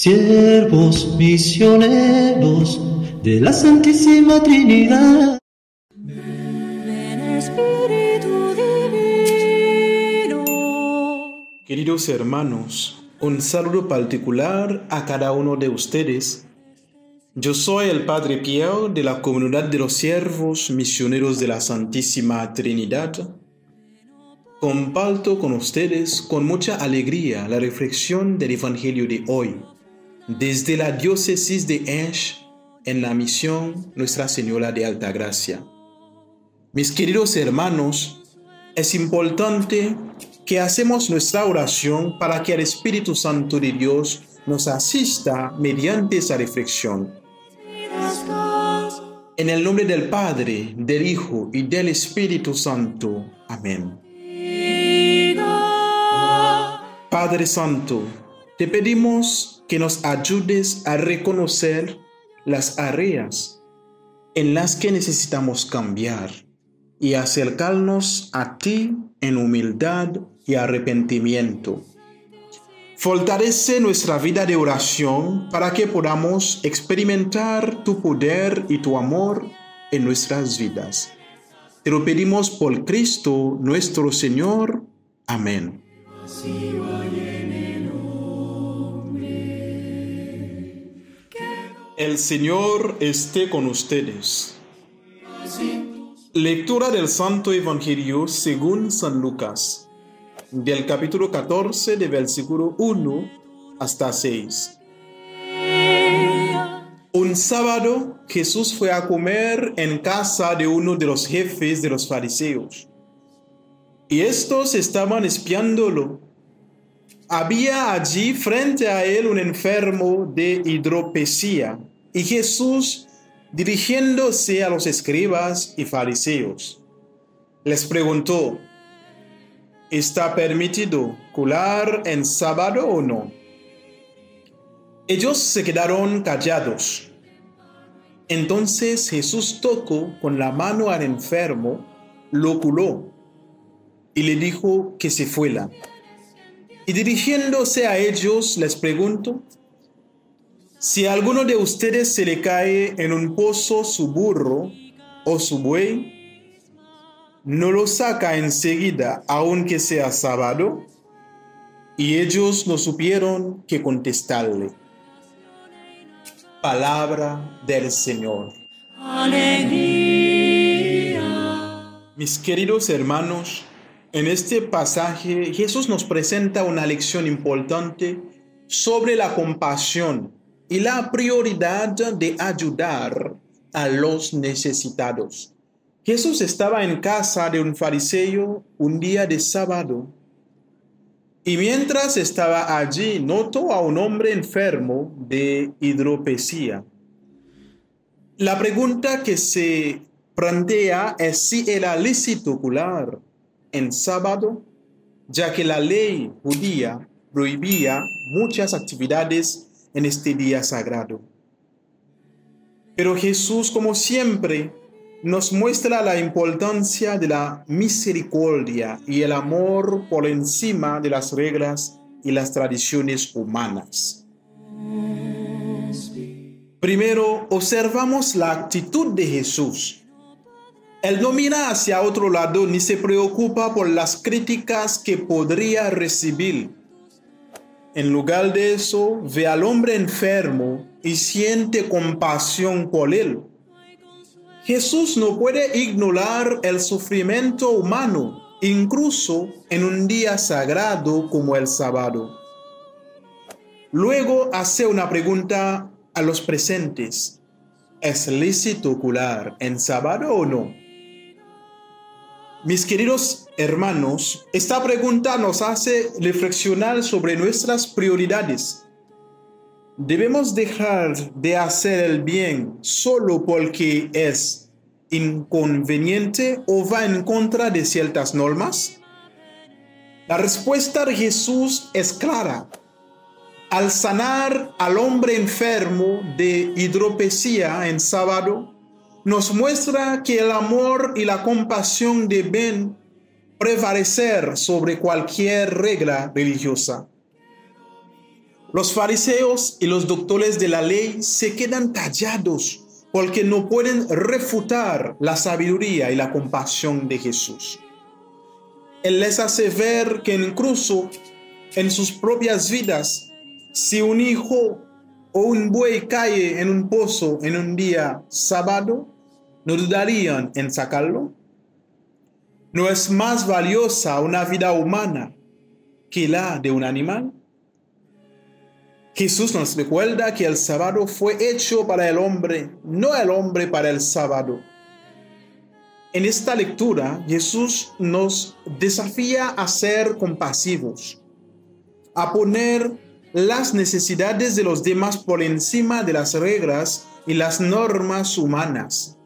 siervos misioneros de la Santísima Trinidad. Espíritu Divino. Queridos hermanos, un saludo particular a cada uno de ustedes. Yo soy el Padre Pierre de la comunidad de los siervos misioneros de la Santísima Trinidad. Comparto con ustedes con mucha alegría la reflexión del Evangelio de hoy desde la diócesis de Ensch en la misión Nuestra Señora de Alta Gracia. Mis queridos hermanos, es importante que hacemos nuestra oración para que el Espíritu Santo de Dios nos asista mediante esa reflexión. En el nombre del Padre, del Hijo y del Espíritu Santo. Amén. Padre Santo, te pedimos que nos ayudes a reconocer las áreas en las que necesitamos cambiar y acercarnos a ti en humildad y arrepentimiento. Fortalece nuestra vida de oración para que podamos experimentar tu poder y tu amor en nuestras vidas. Te lo pedimos por Cristo nuestro Señor. Amén. El Señor esté con ustedes. Lectura del Santo Evangelio según San Lucas, del capítulo 14, de versículo 1 hasta 6. Un sábado Jesús fue a comer en casa de uno de los jefes de los fariseos. Y estos estaban espiándolo. Había allí frente a él un enfermo de hidropesía y Jesús, dirigiéndose a los escribas y fariseos, les preguntó, ¿está permitido curar en sábado o no? Ellos se quedaron callados. Entonces Jesús tocó con la mano al enfermo, lo curó y le dijo que se fuera. Y dirigiéndose a ellos les preguntó, si a alguno de ustedes se le cae en un pozo su burro o su buey, no lo saca enseguida, aunque sea sábado. Y ellos no supieron qué contestarle. Palabra del Señor. Alegría. Mis queridos hermanos, en este pasaje Jesús nos presenta una lección importante sobre la compasión y la prioridad de ayudar a los necesitados. Jesús estaba en casa de un fariseo un día de sábado y mientras estaba allí notó a un hombre enfermo de hidropesía. La pregunta que se plantea es si era lícito curar en sábado, ya que la ley judía prohibía muchas actividades en este día sagrado. Pero Jesús, como siempre, nos muestra la importancia de la misericordia y el amor por encima de las reglas y las tradiciones humanas. Primero, observamos la actitud de Jesús. Él no mira hacia otro lado ni se preocupa por las críticas que podría recibir en lugar de eso, ve al hombre enfermo y siente compasión por él. Jesús no puede ignorar el sufrimiento humano, incluso en un día sagrado como el sábado. Luego hace una pregunta a los presentes. ¿Es lícito curar en sábado o no? Mis queridos hermanos, esta pregunta nos hace reflexionar sobre nuestras prioridades. ¿Debemos dejar de hacer el bien solo porque es inconveniente o va en contra de ciertas normas? La respuesta de Jesús es clara. Al sanar al hombre enfermo de hidropesía en sábado, nos muestra que el amor y la compasión deben prevalecer sobre cualquier regla religiosa. Los fariseos y los doctores de la ley se quedan callados porque no pueden refutar la sabiduría y la compasión de Jesús. Él les hace ver que incluso en sus propias vidas, si un hijo o un buey cae en un pozo en un día sábado, no dudarían en sacarlo. ¿No es más valiosa una vida humana que la de un animal? Jesús nos recuerda que el sábado fue hecho para el hombre, no el hombre para el sábado. En esta lectura, Jesús nos desafía a ser compasivos, a poner las necesidades de los demás por encima de las reglas y las normas humanas.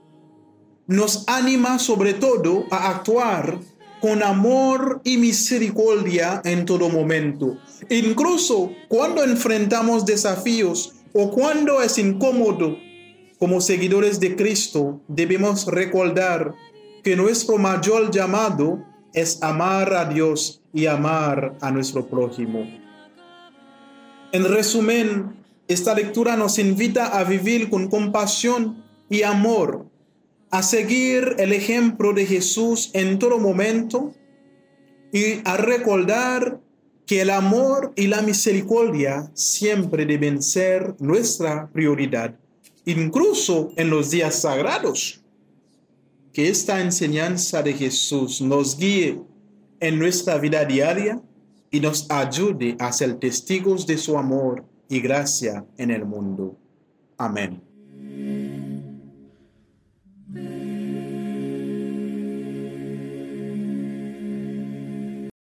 Nos anima sobre todo a actuar con amor y misericordia en todo momento, incluso cuando enfrentamos desafíos o cuando es incómodo. Como seguidores de Cristo debemos recordar que nuestro mayor llamado es amar a Dios y amar a nuestro prójimo. En resumen, esta lectura nos invita a vivir con compasión y amor, a seguir el ejemplo de Jesús en todo momento y a recordar que el amor y la misericordia siempre deben ser nuestra prioridad, incluso en los días sagrados. Que esta enseñanza de Jesús nos guíe en nuestra vida diaria y nos ayude a ser testigos de su amor y gracia en el mundo. Amén.